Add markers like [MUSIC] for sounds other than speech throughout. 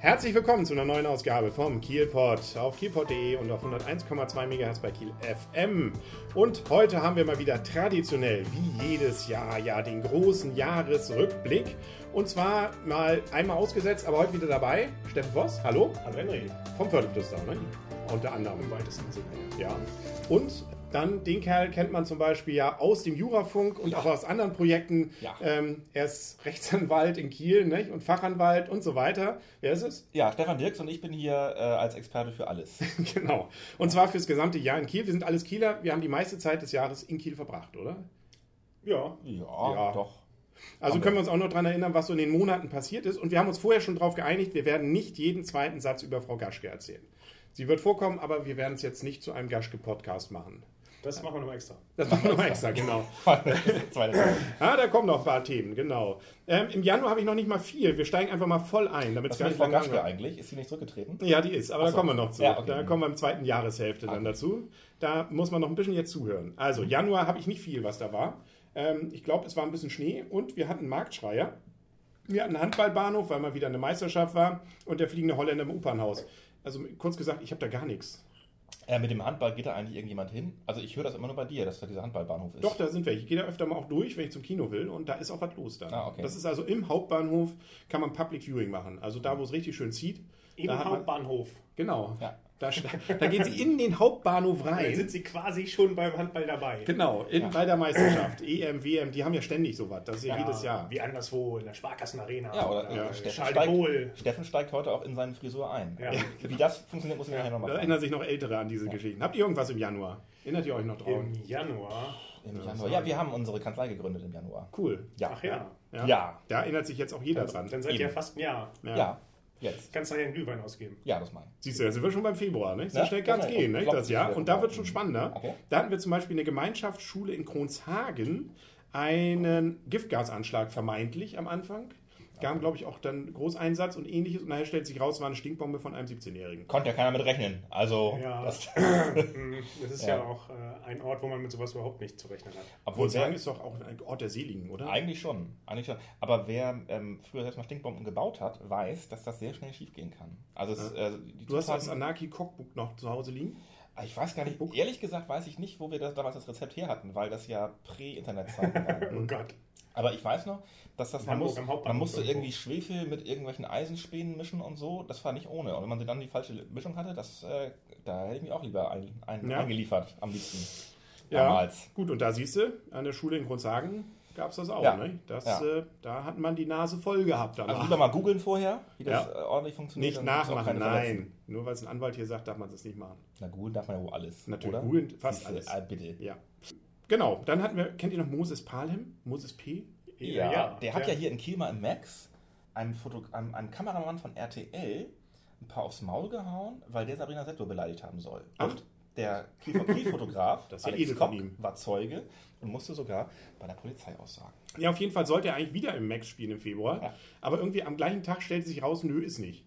Herzlich willkommen zu einer neuen Ausgabe vom Kielpot auf kielpot.de und auf 101,2 MHz bei Kiel FM. Und heute haben wir mal wieder traditionell, wie jedes Jahr, ja, den großen Jahresrückblick. Und zwar mal einmal ausgesetzt, aber heute wieder dabei. Steffen Voss, hallo. Hallo Henry. Vom Förderflüster, ne? Unter anderem. Im weitesten Sinne. Ja. Und dann den Kerl kennt man zum Beispiel ja aus dem Jurafunk und auch aus anderen Projekten. Ja. Ähm, er ist Rechtsanwalt in Kiel nicht? und Fachanwalt und so weiter. Wer ist es? Ja, Stefan Dirks und ich bin hier äh, als Experte für alles. [LAUGHS] genau. Und zwar fürs gesamte Jahr in Kiel. Wir sind alles Kieler. Wir haben die meiste Zeit des Jahres in Kiel verbracht, oder? Ja. Ja, Ja. doch. Also Haben können wir uns auch noch daran erinnern, was so in den Monaten passiert ist. Und wir haben uns vorher schon darauf geeinigt, wir werden nicht jeden zweiten Satz über Frau Gaschke erzählen. Sie wird vorkommen, aber wir werden es jetzt nicht zu einem Gaschke-Podcast machen. Das machen wir nochmal extra. Das machen wir noch extra, genau. [LAUGHS] [LAUGHS] Ah, da kommen noch ein paar Themen, genau. Ähm, Im Januar habe ich noch nicht mal viel. Wir steigen einfach mal voll ein, damit es Was nicht Frau Gaschke eigentlich? Ist sie nicht zurückgetreten? Ja, die ist, aber Ach da so. kommen wir noch zu. Ja, okay. Da kommen wir im zweiten Jahreshälfte dann Okay. dazu. Da muss man noch ein bisschen jetzt zuhören. Also, Januar habe ich nicht viel, was da war. Ähm, ich glaube, es war ein bisschen Schnee und wir hatten einen Marktschreier. Wir hatten einen Handballbahnhof, weil mal wieder eine Meisterschaft war und der fliegende Holländer im Opernhaus. Also kurz gesagt, ich habe da gar nichts. Äh, mit dem Handball geht da eigentlich irgendjemand hin? Also ich höre das immer nur bei dir, dass da dieser Handballbahnhof ist. Doch, da sind welche. Ich gehe da öfter mal auch durch, wenn ich zum Kino will und da ist auch was los dann. Ah, okay. Das ist also im Hauptbahnhof, kann man Public Viewing machen. Also da, wo es richtig schön zieht. Im hat man- Hauptbahnhof. Genau. Ja. Da, da gehen sie in den Hauptbahnhof Dann rein. sind sie quasi schon beim Handball dabei. Genau, in, bei der Meisterschaft. EM, WM, die haben ja ständig sowas. Das ist ja, Ja, jedes Jahr. Wie anderswo in der Sparkassenarena. Ja, oder Ja, Steffen, Charles steigt. Steffen steigt heute auch in seine Frisur ein. Ja. Wie das funktioniert, muss ich nachher nochmal Da erinnern sich noch Ältere an diese Geschichten. Habt ihr irgendwas im Januar? Erinnert ihr euch noch drauf? Im Januar. Im Januar. Ja, wir haben unsere Kanzlei gegründet im Januar. Cool. Ja. Ach ja. Ja. Ja. Da erinnert sich jetzt auch jeder dran. Dann seid ihr ja fast ein Jahr. Ja. Jetzt. Kannst du ja einen Glühwein ausgeben. Ja, das ich. Siehst du, da sind wir schon beim Februar, ne? So Ja, schnell kann es genau. gehen, ne? Das Jahr. Und da wird schon spannender. Okay. Da hatten wir zum Beispiel eine Gemeinschaftsschule in Kronshagen einen Giftgasanschlag vermeintlich am Anfang. Gab, glaube ich, auch dann Großeinsatz und ähnliches. Und nachher stellt sich raus, war eine Stinkbombe von einem 17-Jährigen. Konnte ja keiner mit rechnen. Also, Ja. das, [LAUGHS] Mm, Das ist ja, Ja. auch äh, ein Ort, wo man mit sowas überhaupt nicht zu rechnen hat. obwohl wer, ist doch auch ein Ort der Seligen, oder? Eigentlich schon, eigentlich schon. Aber wer ähm, früher selbst mal Stinkbomben gebaut hat, weiß, dass das sehr schnell schiefgehen kann. Also es, äh, die Du hast das Anarchy-Cookbook noch zu Hause liegen? Ah, ich weiß gar nicht, ehrlich gesagt weiß ich nicht, wo wir das, damals das Rezept her hatten, weil das ja Prä-Internetzeiten waren. [LAUGHS] Oh Gott. Aber ich weiß noch, dass das, man, muss, man musste irgendwo. irgendwie Schwefel mit irgendwelchen Eisenspänen mischen und so. Das war nicht ohne. Und wenn man dann die falsche Mischung hatte, das, äh, da hätte ich mich auch lieber ein, ein, Ja. eingeliefert, am liebsten. Ja, Damals. gut, und da siehst du, an der Schule in Grundsagen gab es das auch. Ja. Ne? Das, Ja. äh, da hat man die Nase voll gehabt. Also danach. lieber mal googeln vorher, wie das Ja. äh, ordentlich funktioniert. nicht nachmachen, nein. Nur weil es ein Anwalt hier sagt, darf man das nicht machen. Na googeln darf man ja wohl alles. Natürlich, googeln fast alles. Ah, bitte. Ja. Genau, dann hatten wir, kennt ihr noch Moses Palhem? Moses P? Ja, der hat ja hier in Kiel mal im Max einem, Foto, einem, einem Kameramann von RTL ein paar aufs Maul gehauen, weil der Sabrina Setto beleidigt haben soll. Ach. Und der Kiel-Fotograf [LAUGHS] Das ja Alex ihm. war Zeuge und musste sogar bei der Polizei aussagen. Ja, auf jeden Fall sollte er eigentlich wieder im Max spielen im Februar. Ja. Aber irgendwie am gleichen Tag stellte sich raus, nö, ist nicht.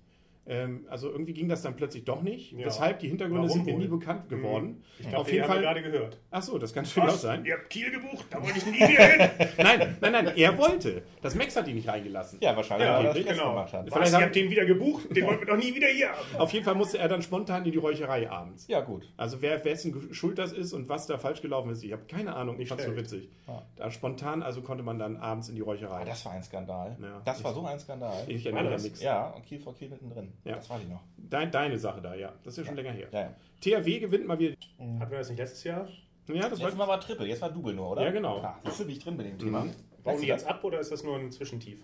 Ähm, also irgendwie ging das dann plötzlich doch nicht. Ja. Weshalb die Hintergründe Warum sind mir wohl? nie bekannt geworden. Ich glaube, auf jeden haben wir Fall. gerade gehört. Ach so, das kann natürlich auch sein. Ihr habt Kiel gebucht, da wollte ich nie wieder hin. [LAUGHS] Nein, nein, nein, er wollte. Das Max hat ihn nicht reingelassen. Ja, wahrscheinlich, Ja, weil er genau. gemacht hat. Vielleicht ihr habt den wieder gebucht? Den wollten wir doch nie wieder hier haben. Auf jeden Fall musste er dann spontan in die Räucherei abends. Ja, gut. Also wer wessen Schuld das ist und was da falsch gelaufen ist, ich habe keine Ahnung. Ich fand's so schlecht. witzig. Ja. Da spontan, also konnte man dann abends in die Räucherei. Ah, das war ein Skandal. Ja. das war so ein Skandal. ich erinnere das? nichts. ja, und Kiel vor Kiel mittendrin. Ja. Das weiß ich noch. Dein, deine Sache da, ja. Das ist ja schon länger her. Ja, ja. THW gewinnt mal wieder. Hatten wir das nicht letztes Jahr? Ja, das Jetzt war. mal war Triple, jetzt war Double nur, oder? Ja, genau. Ah, siehst du, wie ich drin bin im Thema? Mhm. Bauen die jetzt ab oder ist das nur ein Zwischentief?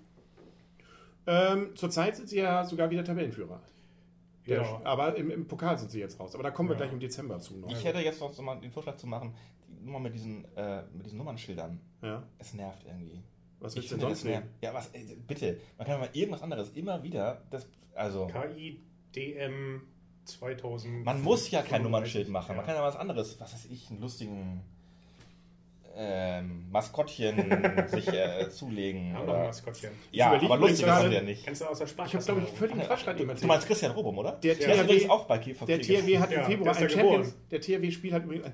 Ähm, zurzeit sind sie ja sogar wieder Tabellenführer. Der, Ja. Aber im, im Pokal sind sie jetzt raus. Aber da kommen wir Ja. gleich im Dezember zu noch. Ich hätte jetzt noch so mal den Vorschlag zu machen, die Nummer mit diesen, äh, mit diesen Nummernschildern. Ja. Es nervt irgendwie. Was willst du denn sonst nehmen? Ja, was, äh, bitte. Man kann mal irgendwas anderes immer wieder. Das, also, KI DM 2000. man muss ja kein Nummernschild machen. Man Ja. kann ja was anderes, was weiß ich, einen lustigen ähm, Maskottchen [LAUGHS] sich äh, zulegen. Ein Oder, Maskottchen. ja, überlege aber lustig ist das ja nicht. Kennst du aus der Ich habe, glaube ich, völlig einen Quatsch gerade eben Du erzählt. meinst Christian Robum, oder? Der ist THW übrigens auch bei Kiel Der THW hat im Ja, Februar der ein ist Champions, der THW-Spiel hat übrigens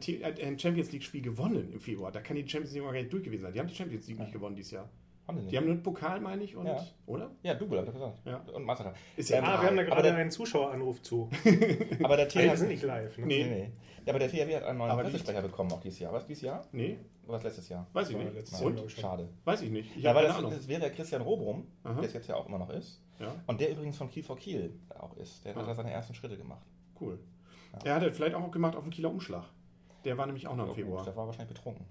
ein Champions League-Spiel gewonnen im Februar. Da kann die Champions League auch gar nicht durch gewesen sein. Die haben die Champions League nicht gewonnen dieses Jahr. Haben sie nicht. Die haben einen Pokal, meine ich, und, Ja. oder? Ja, Double, hab ich gesagt. Ja. Und Mastercard. Ist ja Ähm, Ah, wir haben da gerade der- einen Zuschaueranruf zu. [LAUGHS] Aber der THW sind nicht live. Ne? Nee. Nee, nee. Ja, aber der THW hat einen neuen Pressesprecher bekommen auch dieses Jahr. Was dieses Jahr? Nee, Oder was letztes Jahr? weiß ich nicht. letztes. Jahr, Und? Schade. Weiß ich nicht. Ich Ja, habe weil keine das, Ahnung. das wäre der Christian Robrum, Aha. der es jetzt ja auch immer noch ist. Ja, Und der übrigens von Kiel for Kiel auch ist. Der hat Ah. da seine ersten Schritte gemacht. cool. Er hat das vielleicht auch gemacht auf dem Kieler Umschlag. Der war nämlich auch noch im Februar. Der war wahrscheinlich betrunken.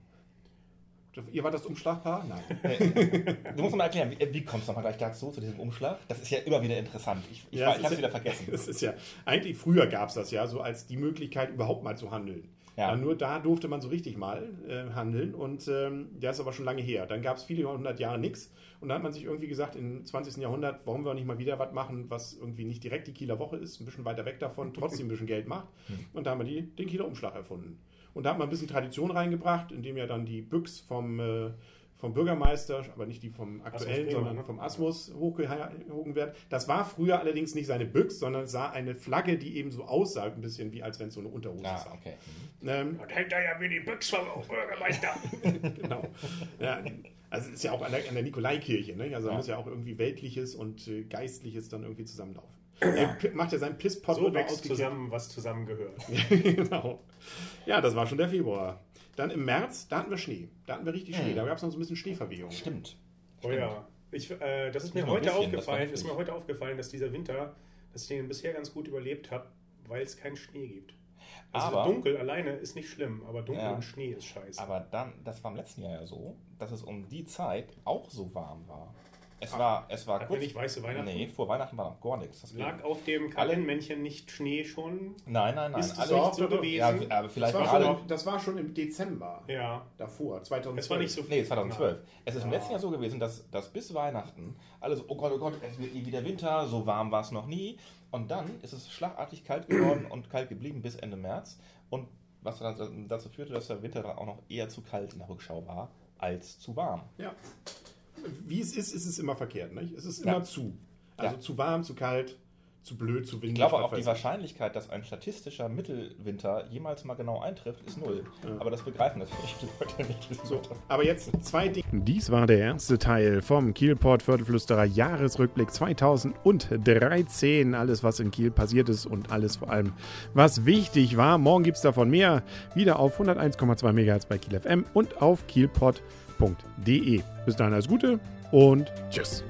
Ihr war das Umschlagpaar? Nein. [LAUGHS] Du musst mal erklären, wie, wie kommst du nochmal gleich dazu, zu diesem Umschlag? Das ist ja immer wieder interessant. Ich, ich, Ja, es ich habe ist wieder vergessen. [LAUGHS] Es ist ja, eigentlich früher gab es das ja so als die Möglichkeit, überhaupt mal zu handeln. Ja. Ja. nur da durfte man so richtig mal äh, handeln und ähm, der ist aber schon lange her. Dann gab es viele hundert Jahre nichts und dann hat man sich irgendwie gesagt, im 20. Jahrhundert, warum wir nicht mal wieder was machen, was irgendwie nicht direkt die Kieler Woche ist, ein bisschen weiter weg davon, [LAUGHS] trotzdem ein bisschen Geld macht. Und da haben wir die, den Kieler Umschlag erfunden. Und da hat man ein bisschen Tradition reingebracht, indem ja dann die Büchs vom, äh, vom Bürgermeister, aber nicht die vom aktuellen, sondern ne? vom Asmus hochgehoben wird. Das war früher allerdings nicht seine Büchs, sondern es war eine Flagge, die eben so aussah, ein bisschen wie als wenn es so eine Unterhose Ah, sei. okay. Ähm, Und hängt da ja wie die Büchse vom Bürgermeister. [LAUGHS] genau. Ja, also es ist ja auch an der, an der Nikolaikirche, ne? Also da Ja. muss ja auch irgendwie Weltliches und äh, Geistliches dann irgendwie zusammenlaufen. Er macht ja seinen Pisspot So wächst zusammen, was zusammengehört. [LAUGHS] genau. Ja, das war schon der Februar. Dann im März, da hatten wir Schnee. Da hatten wir richtig Schnee. Hm. Da gab es noch so ein bisschen Schneeverwehung. Stimmt. Oh ja. Ich, äh, das ist mir heute bisschen, aufgefallen, ist mir heute aufgefallen, dass dieser Winter, dass ich den bisher ganz gut überlebt habe, weil es keinen Schnee gibt. Also Aber- dunkel alleine ist nicht schlimm, aber dunkel Ja. und Schnee ist scheiße. Aber dann, das war im letzten Jahr ja so, dass es um die Zeit auch so warm war. Es war, es war wir nicht weiße Weihnachten? Nee, vor Weihnachten war noch gar nichts. Das Lag auf dem Kalendmännchen nicht Schnee schon? Nein, nein, nein. Ist alle- nicht so gewesen? ja, aber Das vielleicht war, alle. schon, im- das war schon im Dezember Ja. davor, 2012. Es war nicht so Nee, 2012. Na. Es ist im Ja. letzten Jahr so gewesen, dass, dass bis Weihnachten alles, oh Gott, oh Gott, es wird nie wieder Winter, so warm war es noch nie. Und dann ist es schlagartig kalt geworden und kalt geblieben bis Ende März. Und was dann dazu führte, dass der Winter dann auch noch eher zu kalt in der Rückschau war, als zu warm. Ja. Wie es ist, ist es immer verkehrt. Nicht? Es ist Ja. immer zu. Also Ja. zu warm, zu kalt, zu blöd, zu windig. Ich glaube auch, die. Wahrscheinlichkeit, dass ein statistischer Mittelwinter jemals mal genau eintrifft, ist null. Aber das begreifen natürlich die Leute nicht. So, aber jetzt zwei Dinge. Dies war der erste Teil vom Kielport Viertelflüsterer Jahresrückblick 2013. Alles, was in Kiel passiert ist und alles vor allem, was wichtig war. Morgen gibt es davon mehr. Wieder auf 101,2 MHz bei Kiel FM und auf kielport.de. Bis dahin alles Gute und tschüss.